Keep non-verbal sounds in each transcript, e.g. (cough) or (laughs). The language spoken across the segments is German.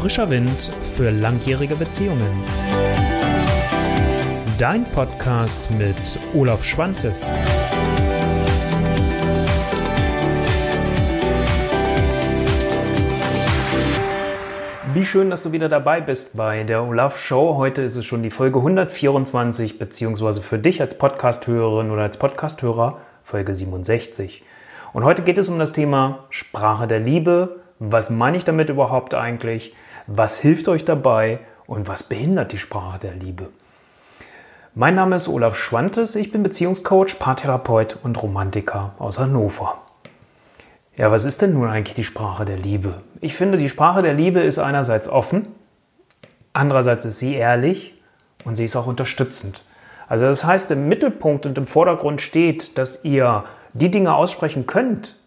Frischer Wind für langjährige Beziehungen. Dein Podcast mit Olaf Schwantes. Wie schön, dass du wieder dabei bist bei der Olaf Show. Heute ist es schon die Folge 124, beziehungsweise für dich als Podcasthörerin oder als Podcasthörer Folge 67. Und heute geht es um das Thema Sprache der Liebe. Was meine ich damit überhaupt eigentlich? Was hilft euch dabei? Und was behindert die Sprache der Liebe? Mein Name ist Olaf Schwantes, ich bin Beziehungscoach, Paartherapeut und Romantiker aus Hannover. Ja, was ist denn nun eigentlich die Sprache der Liebe? Ich finde, die Sprache der Liebe ist einerseits offen, andererseits ist sie ehrlich und sie ist auch unterstützend. Also das heißt, im Mittelpunkt und im Vordergrund steht, dass ihr die Dinge aussprechen könnt,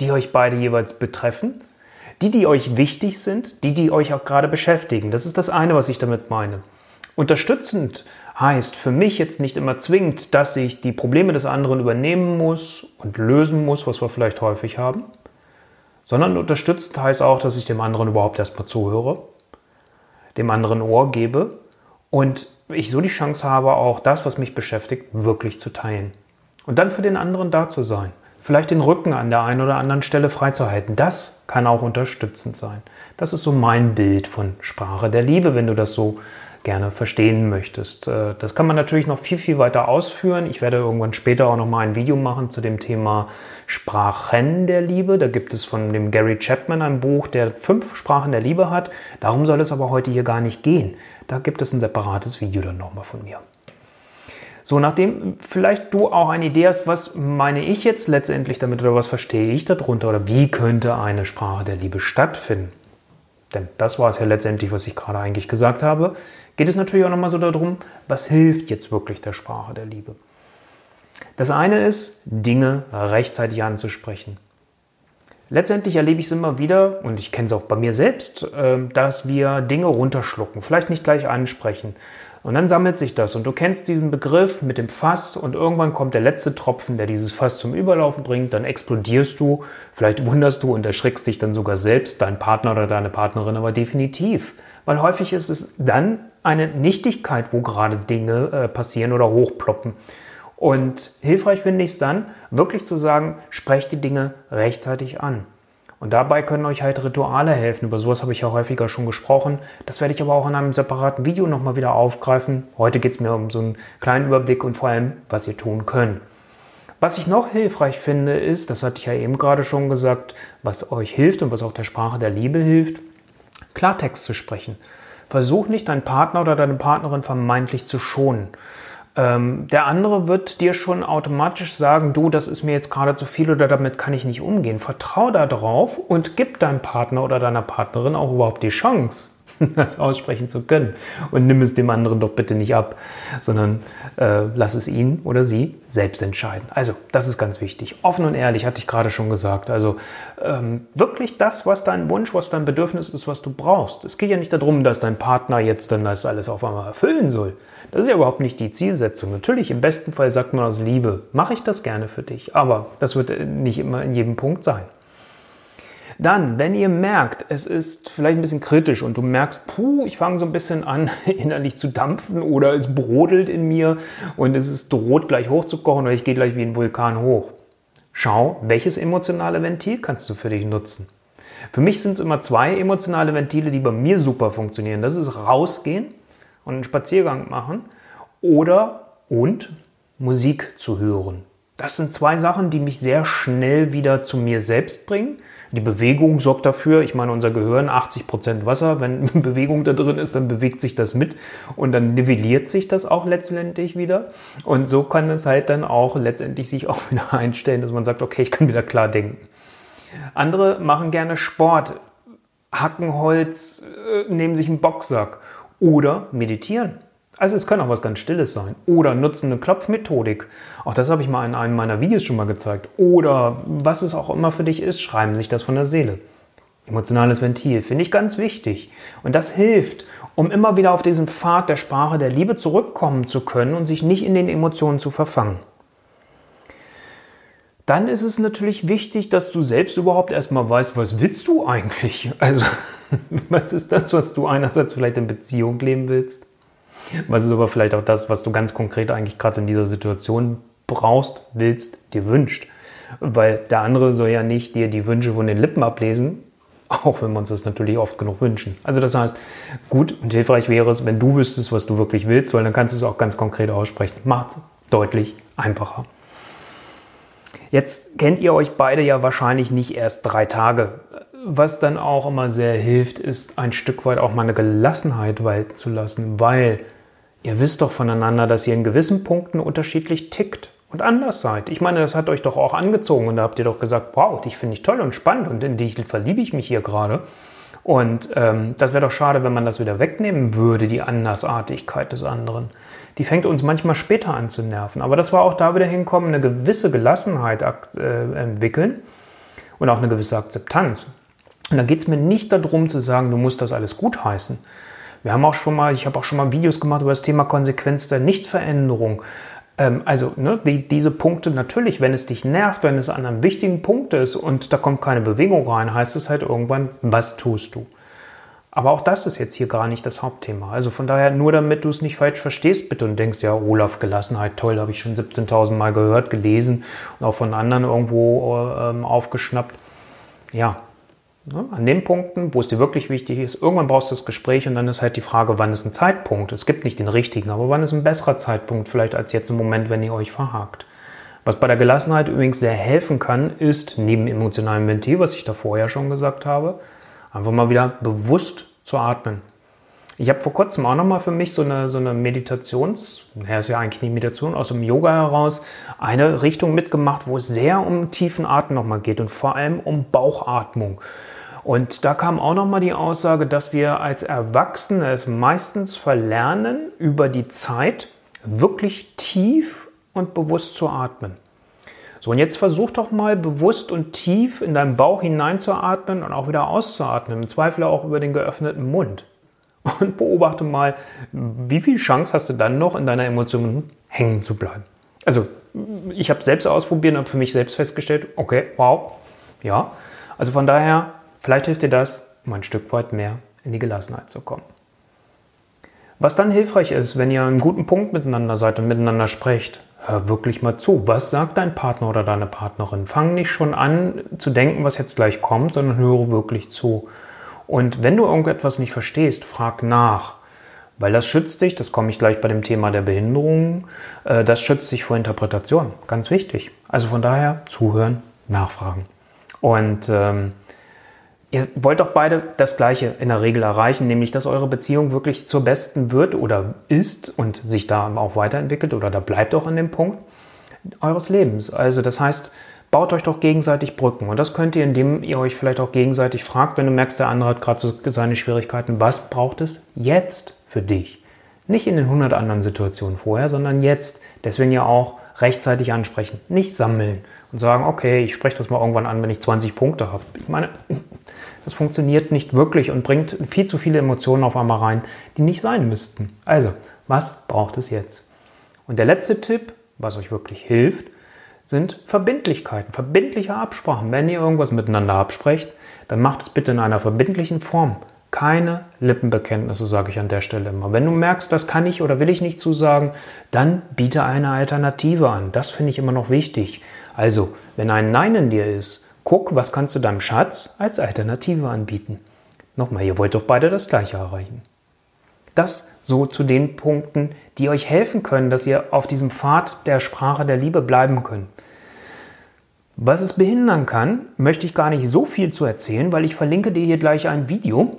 die euch beide jeweils betreffen, die, die euch wichtig sind, die, die euch auch gerade beschäftigen. Das ist das eine, was ich damit meine. Unterstützend heißt für mich jetzt nicht immer zwingend, dass ich die Probleme des anderen übernehmen muss und lösen muss, was wir vielleicht häufig haben, sondern unterstützend heißt auch, dass ich dem anderen überhaupt erstmal zuhöre, dem anderen Ohr gebe und ich so die Chance habe, auch das, was mich beschäftigt, wirklich zu teilen. Und dann für den anderen da zu sein. Vielleicht den Rücken an der einen oder anderen Stelle freizuhalten. Das kann auch unterstützend sein. Das ist so mein Bild von Sprache der Liebe, wenn du das so gerne verstehen möchtest. Äh, das kann man natürlich noch viel, viel weiter ausführen. Ich werde irgendwann später auch noch mal ein Video machen zu dem Thema Sprachen der Liebe. Da gibt es von dem Gary Chapman ein Buch, der fünf Sprachen der Liebe hat. Darum soll es aber heute hier gar nicht gehen. Da gibt es ein separates Video dann nochmal von mir. So, nachdem vielleicht du auch eine Idee hast, was meine ich jetzt letztendlich damit oder was verstehe ich darunter oder wie könnte eine Sprache der Liebe stattfinden? Denn das war es ja letztendlich, was ich gerade eigentlich gesagt habe geht es natürlich auch nochmal so darum, was hilft jetzt wirklich der Sprache der Liebe. Das eine ist, Dinge rechtzeitig anzusprechen. Letztendlich erlebe ich es immer wieder, und ich kenne es auch bei mir selbst, ähm, dass wir Dinge runterschlucken, vielleicht nicht gleich ansprechen. Und dann sammelt sich das. Und du kennst diesen Begriff mit dem Fass und irgendwann kommt der letzte Tropfen, der dieses Fass zum Überlaufen bringt. Dann explodierst du, vielleicht wunderst du und erschrickst dich dann sogar selbst, dein Partner oder deine Partnerin, aber definitiv. Weil häufig ist es dann eine Nichtigkeit, wo gerade Dinge äh, passieren oder hochploppen. Und hilfreich finde ich es dann, wirklich zu sagen, sprecht die Dinge rechtzeitig an. Und dabei können euch halt Rituale helfen. Über sowas habe ich ja häufiger schon gesprochen. Das werde ich aber auch in einem separaten Video nochmal wieder aufgreifen. Heute geht es mir um so einen kleinen Überblick und vor allem, was ihr tun könnt. Was ich noch hilfreich finde, ist, das hatte ich ja eben gerade schon gesagt, was euch hilft und was auch der Sprache der Liebe hilft, Klartext zu sprechen. Versuch nicht, deinen Partner oder deine Partnerin vermeintlich zu schonen. Ähm, der andere wird dir schon automatisch sagen, du, das ist mir jetzt gerade zu viel oder damit kann ich nicht umgehen. Vertrau darauf und gib deinem Partner oder deiner Partnerin auch überhaupt die Chance, (laughs) das aussprechen zu können. Und nimm es dem anderen doch bitte nicht ab, sondern äh, lass es ihn oder sie selbst entscheiden. Also, das ist ganz wichtig. Offen und ehrlich, hatte ich gerade schon gesagt. Also, ähm, wirklich das, was dein Wunsch, was dein Bedürfnis ist, was du brauchst. Es geht ja nicht darum, dass dein Partner jetzt dann das alles auf einmal erfüllen soll. Das ist ja überhaupt nicht die Zielsetzung. Natürlich, im besten Fall sagt man aus Liebe, mache ich das gerne für dich. Aber das wird nicht immer in jedem Punkt sein. Dann, wenn ihr merkt, es ist vielleicht ein bisschen kritisch und du merkst, puh, ich fange so ein bisschen an, (laughs) innerlich zu dampfen oder es brodelt in mir und es ist droht gleich hochzukochen oder ich gehe gleich wie ein Vulkan hoch. Schau, welches emotionale Ventil kannst du für dich nutzen? Für mich sind es immer zwei emotionale Ventile, die bei mir super funktionieren. Das ist rausgehen und einen Spaziergang machen oder und Musik zu hören. Das sind zwei Sachen, die mich sehr schnell wieder zu mir selbst bringen die Bewegung sorgt dafür, ich meine, unser Gehirn 80% Wasser, wenn (laughs) Bewegung da drin ist, dann bewegt sich das mit und dann nivelliert sich das auch letztendlich wieder. Und so kann es halt dann auch letztendlich sich auch (laughs) wieder einstellen, dass man sagt, okay, ich kann wieder klar denken. Andere machen gerne Sport, hacken Holz, äh, nehmen sich einen Boxsack oder meditieren. Also es kann auch was ganz Stilles sein. Oder nutzen eine Klopfmethodik. Auch das habe ich mal in einem meiner Videos schon mal gezeigt. Oder was es auch immer für dich ist, schreiben sich das von der Seele. Emotionales Ventil finde ich ganz wichtig. Und das hilft, um immer wieder auf diesen Pfad der Sprache der Liebe zurückkommen zu können und sich nicht in den Emotionen zu verfangen. dann ist es natürlich wichtig, dass du selbst überhaupt erstmal weißt, was willst du eigentlich? Also, (laughs) was ist das, was du einerseits vielleicht in Beziehung leben willst? Was ist aber vielleicht auch das, was du ganz konkret eigentlich gerade in dieser Situation brauchst, willst, dir wünscht? Weil der andere soll ja nicht dir die Wünsche von den Lippen ablesen, auch wenn wir uns das natürlich oft genug wünschen. Also das heißt, gut und hilfreich wäre es, wenn du wüsstest, was du wirklich willst, weil dann kannst du es auch ganz konkret aussprechen. Macht es deutlich einfacher. Jetzt kennt ihr euch beide ja wahrscheinlich nicht erst drei Tage. Was dann auch immer sehr hilft, ist ein Stück weit auch mal eine Gelassenheit walten zu lassen, weil ihr wisst doch voneinander, dass ihr in gewissen Punkten unterschiedlich tickt und anders seid. Ich meine, das hat euch doch auch angezogen und da habt ihr doch gesagt, wow, dich finde ich toll und spannend und in dich verliebe ich mich hier gerade. Und ähm, das wäre doch schade, wenn man das wieder wegnehmen würde, die Andersartigkeit des anderen die fängt uns manchmal später an zu nerven. Aber das war auch da wieder hinkommen, eine gewisse Gelassenheit äh, entwickeln und auch eine gewisse Akzeptanz. Und da geht es mir nicht darum zu sagen, du musst das alles gut heißen. Wir haben auch schon mal, ich habe auch schon mal Videos gemacht über das Thema Konsequenz der Nichtveränderung. Ähm, also ne, die, diese Punkte natürlich, wenn es dich nervt, wenn es an einem wichtigen Punkt ist und da kommt keine Bewegung rein, heißt es halt irgendwann, was tust du? Aber auch das ist jetzt hier gar nicht das Hauptthema. Also von daher, nur damit du es nicht falsch verstehst, bitte und denkst, ja, Olaf, Gelassenheit, toll, habe ich schon 17.000 Mal gehört, gelesen und auch von anderen irgendwo ähm, aufgeschnappt. Ja, an den Punkten, wo es dir wirklich wichtig ist, irgendwann brauchst du das Gespräch und dann ist halt die Frage, wann ist ein Zeitpunkt? Es gibt nicht den richtigen, aber wann ist ein besserer Zeitpunkt vielleicht als jetzt im Moment, wenn ihr euch verhakt? Was bei der Gelassenheit übrigens sehr helfen kann, ist, neben emotionalem Ventil, was ich da vorher schon gesagt habe, Einfach mal wieder bewusst zu atmen. Ich habe vor kurzem auch nochmal für mich so eine, so eine Meditations, naja, ist ja eigentlich nicht Meditation, aus dem Yoga heraus, eine Richtung mitgemacht, wo es sehr um tiefen Atem nochmal geht und vor allem um Bauchatmung. Und da kam auch nochmal die Aussage, dass wir als Erwachsene es meistens verlernen, über die Zeit wirklich tief und bewusst zu atmen. So, und jetzt versuch doch mal bewusst und tief in deinen Bauch hineinzuatmen und auch wieder auszuatmen. Im Zweifel auch über den geöffneten Mund. Und beobachte mal, wie viel Chance hast du dann noch, in deiner Emotion hängen zu bleiben. Also, ich habe selbst ausprobiert und habe für mich selbst festgestellt, okay, wow, ja. Also von daher, vielleicht hilft dir das, um ein Stück weit mehr in die Gelassenheit zu kommen. Was dann hilfreich ist, wenn ihr einen guten Punkt miteinander seid und miteinander sprecht, hör wirklich mal zu. Was sagt dein Partner oder deine Partnerin? Fang nicht schon an zu denken, was jetzt gleich kommt, sondern höre wirklich zu. Und wenn du irgendetwas nicht verstehst, frag nach. Weil das schützt dich, das komme ich gleich bei dem Thema der Behinderung, äh, das schützt dich vor Interpretation. Ganz wichtig. Also von daher zuhören, nachfragen. Und ähm, Ihr wollt doch beide das Gleiche in der Regel erreichen, nämlich dass eure Beziehung wirklich zur besten wird oder ist und sich da auch weiterentwickelt oder da bleibt auch an dem Punkt eures Lebens. Also das heißt, baut euch doch gegenseitig Brücken und das könnt ihr, indem ihr euch vielleicht auch gegenseitig fragt, wenn du merkst, der andere hat gerade so seine Schwierigkeiten, was braucht es jetzt für dich? Nicht in den 100 anderen Situationen vorher, sondern jetzt. Deswegen ja auch rechtzeitig ansprechen, nicht sammeln und sagen, okay, ich spreche das mal irgendwann an, wenn ich 20 Punkte habe. Ich meine, (laughs) das funktioniert nicht wirklich und bringt viel zu viele Emotionen auf einmal rein, die nicht sein müssten. Also, was braucht es jetzt? Und der letzte Tipp, was euch wirklich hilft, sind Verbindlichkeiten, verbindliche Absprachen. Wenn ihr irgendwas miteinander absprecht, dann macht es bitte in einer verbindlichen Form. Keine Lippenbekenntnisse, sage ich an der Stelle immer. Wenn du merkst, das kann ich oder will ich nicht zusagen, dann biete eine Alternative an. Das finde ich immer noch wichtig. Also, wenn ein Nein in dir ist, guck, was kannst du deinem Schatz als Alternative anbieten. Nochmal, ihr wollt doch beide das Gleiche erreichen. Das so zu den Punkten, die euch helfen können, dass ihr auf diesem Pfad der Sprache der Liebe bleiben könnt. Was es behindern kann, möchte ich gar nicht so viel zu erzählen, weil ich verlinke dir hier gleich ein Video,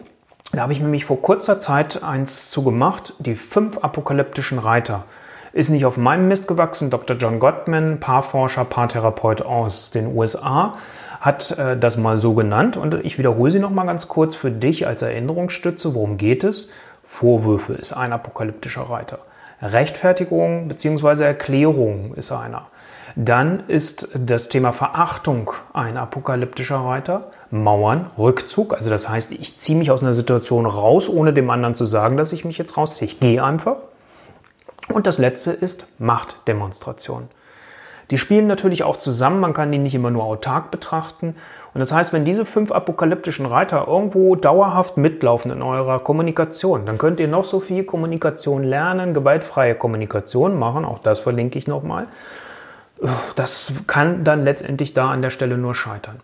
da habe ich nämlich vor kurzer Zeit eins zu gemacht, die fünf apokalyptischen Reiter. Ist nicht auf meinem Mist gewachsen. Dr. John Gottman, Paarforscher, Paartherapeut aus den USA, hat äh, das mal so genannt. Und ich wiederhole sie nochmal ganz kurz für dich als Erinnerungsstütze. Worum geht es? Vorwürfe ist ein apokalyptischer Reiter. Rechtfertigung bzw. Erklärung ist einer. Dann ist das Thema Verachtung ein apokalyptischer Reiter. Mauern, Rückzug, also das heißt, ich ziehe mich aus einer Situation raus, ohne dem anderen zu sagen, dass ich mich jetzt rausziehe. Ich gehe einfach. Und das letzte ist Machtdemonstration. Die spielen natürlich auch zusammen, man kann die nicht immer nur autark betrachten. Und das heißt, wenn diese fünf apokalyptischen Reiter irgendwo dauerhaft mitlaufen in eurer Kommunikation, dann könnt ihr noch so viel Kommunikation lernen, gewaltfreie Kommunikation machen, auch das verlinke ich nochmal. Das kann dann letztendlich da an der Stelle nur scheitern.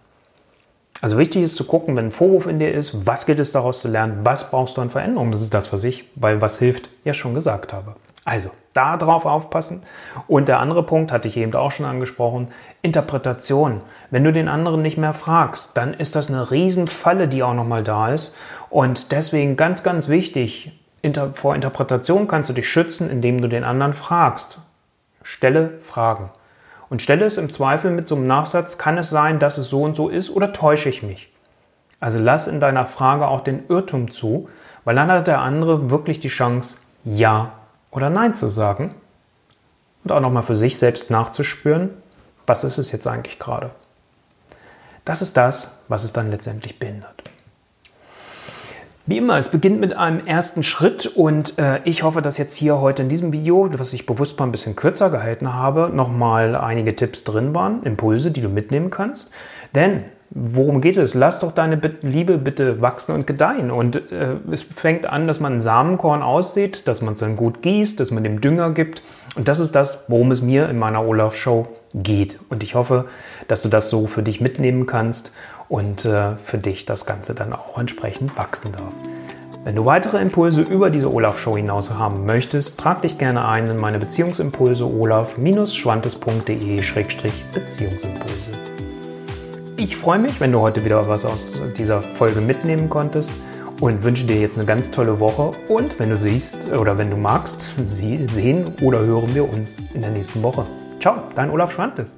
Also wichtig ist zu gucken, wenn ein Vorwurf in dir ist, was gilt es daraus zu lernen, was brauchst du an Veränderungen. Das ist das, was ich bei Was hilft ja schon gesagt habe. Also da drauf aufpassen. Und der andere Punkt hatte ich eben auch schon angesprochen, Interpretation. Wenn du den anderen nicht mehr fragst, dann ist das eine Riesenfalle, die auch nochmal da ist. Und deswegen ganz, ganz wichtig, vor Interpretation kannst du dich schützen, indem du den anderen fragst. Stelle Fragen. Und stelle es im Zweifel mit so einem Nachsatz, kann es sein, dass es so und so ist oder täusche ich mich? Also lass in deiner Frage auch den Irrtum zu, weil dann hat der andere wirklich die Chance, Ja oder Nein zu sagen und auch nochmal für sich selbst nachzuspüren, was ist es jetzt eigentlich gerade. Das ist das, was es dann letztendlich behindert. Wie immer, es beginnt mit einem ersten Schritt und äh, ich hoffe, dass jetzt hier heute in diesem Video, was ich bewusst mal ein bisschen kürzer gehalten habe, nochmal einige Tipps drin waren, Impulse, die du mitnehmen kannst. Denn worum geht es? Lass doch deine Liebe bitte wachsen und gedeihen. Und äh, es fängt an, dass man Samenkorn aussieht, dass man es dann gut gießt, dass man dem Dünger gibt. Und das ist das, worum es mir in meiner Olaf-Show geht. Und ich hoffe, dass du das so für dich mitnehmen kannst und äh, für dich das Ganze dann auch entsprechend wachsen darf. Wenn du weitere Impulse über diese Olaf-Show hinaus haben möchtest, trag dich gerne ein in meine Beziehungsimpulse olaf-schwantes.de-beziehungsimpulse. Ich freue mich, wenn du heute wieder was aus dieser Folge mitnehmen konntest und wünsche dir jetzt eine ganz tolle Woche. Und wenn du siehst oder wenn du magst, sehen oder hören wir uns in der nächsten Woche. Ciao, dein Olaf Schwantes.